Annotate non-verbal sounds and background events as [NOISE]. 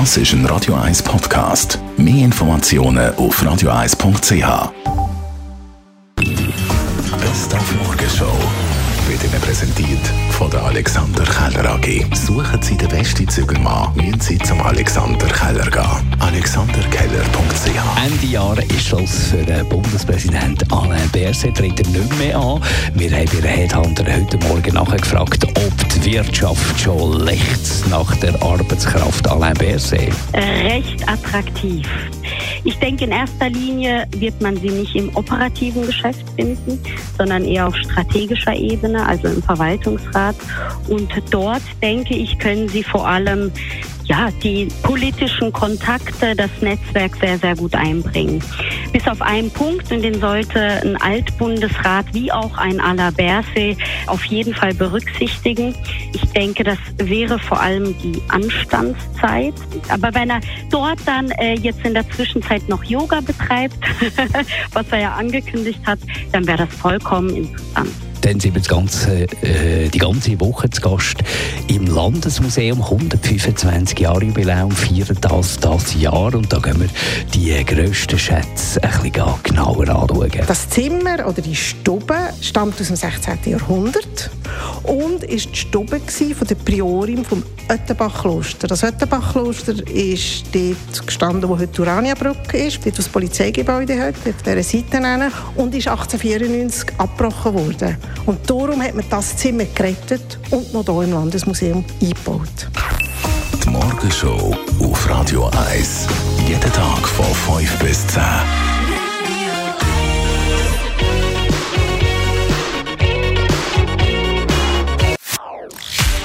Das ist ein Radio 1 Podcast. Mehr Informationen auf radio1.ch. Best auf Morgenshow wird Ihnen präsentiert von der Alexander Keller AG. Suchen Sie den besten Zügelmann, müssen Sie zum Alexander Keller gehen. alexanderkeller.ch Ende Jahr ist Schluss für den Bundespräsident Alain Berset, tritt er nicht mehr an. Wir haben bei Headhunter heute Morgen nachgefragt, ob Wirtschaft schon lechzt nach der Arbeitskraft Alain Berset. recht attraktiv. Ich denke, in erster Linie wird man sie nicht im operativen Geschäft finden, sondern eher auf strategischer Ebene, also im Verwaltungsrat. Und dort, denke ich, können sie vor allem ja, die politischen Kontakte, das Netzwerk sehr, sehr gut einbringen. Bis auf einen Punkt, und den sollte ein Altbundesrat wie auch ein Alaberse auf jeden Fall berücksichtigen. Ich denke, das wäre vor allem die Anstandszeit. Aber wenn er dort dann äh, jetzt in der Zwischenzeit noch Yoga betreibt, [LAUGHS] was er ja angekündigt hat, dann wäre das vollkommen interessant. Dann sind wir ganze, äh, die ganze Woche zu Gast im Landesmuseum. 125 Jahre Jubiläum feiern das das Jahr. Und da gehen wir die grössten Schätze ein bisschen genauer anschauen. Das Zimmer oder die Stube stammt aus dem 16. Jahrhundert und ist die Stube von der Priorin vom Öttenbach-Kloster. Das Öttenbach-Kloster ist dort gestanden, wo heute die Urania-Brücke ist, dort, wo das Polizeigebäude hat, dort dieser Seite und ist 1894 abgebrochen worden. Und darum hat man das Zimmer gerettet und noch hier im Landesmuseum eingebaut. Die Morgenshow auf Radio 1. Jeden Tag von 5 bis 10.